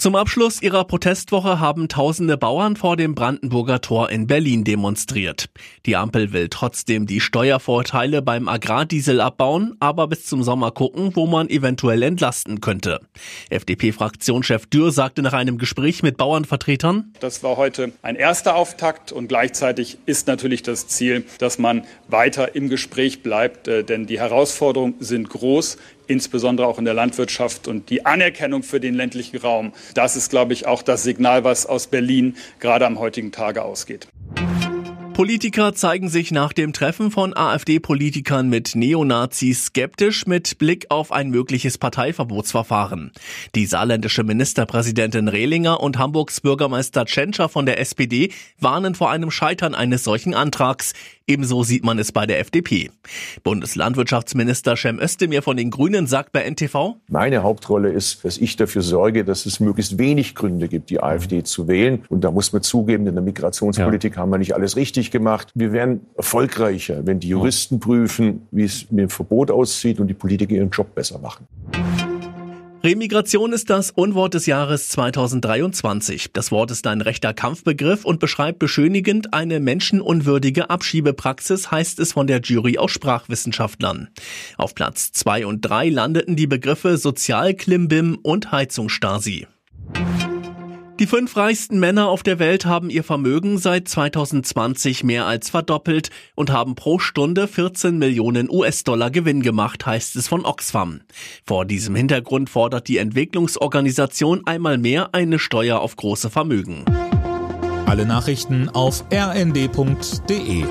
Zum Abschluss ihrer Protestwoche haben tausende Bauern vor dem Brandenburger Tor in Berlin demonstriert. Die Ampel will trotzdem die Steuervorteile beim Agrardiesel abbauen, aber bis zum Sommer gucken, wo man eventuell entlasten könnte. FDP-Fraktionschef Dürr sagte nach einem Gespräch mit Bauernvertretern, Das war heute ein erster Auftakt und gleichzeitig ist natürlich das Ziel, dass man weiter im Gespräch bleibt, äh, denn die Herausforderungen sind groß insbesondere auch in der Landwirtschaft und die Anerkennung für den ländlichen Raum. Das ist, glaube ich, auch das Signal, was aus Berlin gerade am heutigen Tage ausgeht. Politiker zeigen sich nach dem Treffen von AfD-Politikern mit Neonazis skeptisch mit Blick auf ein mögliches Parteiverbotsverfahren. Die saarländische Ministerpräsidentin Rehlinger und Hamburgs Bürgermeister Tschentscher von der SPD warnen vor einem Scheitern eines solchen Antrags. Ebenso sieht man es bei der FDP. Bundeslandwirtschaftsminister Cem Özdemir von den Grünen sagt bei NTV, Meine Hauptrolle ist, dass ich dafür sorge, dass es möglichst wenig Gründe gibt, die AfD zu wählen. Und da muss man zugeben, in der Migrationspolitik ja. haben wir nicht alles richtig gemacht. Wir werden erfolgreicher, wenn die Juristen prüfen, wie es mit dem Verbot aussieht und die Politiker ihren Job besser machen. Remigration ist das Unwort des Jahres 2023. Das Wort ist ein rechter Kampfbegriff und beschreibt beschönigend eine menschenunwürdige Abschiebepraxis, heißt es von der Jury aus Sprachwissenschaftlern. Auf Platz zwei und drei landeten die Begriffe Sozialklimbim und Heizungsstasi. Die fünf reichsten Männer auf der Welt haben ihr Vermögen seit 2020 mehr als verdoppelt und haben pro Stunde 14 Millionen US-Dollar Gewinn gemacht, heißt es von Oxfam. Vor diesem Hintergrund fordert die Entwicklungsorganisation einmal mehr eine Steuer auf große Vermögen. Alle Nachrichten auf rnd.de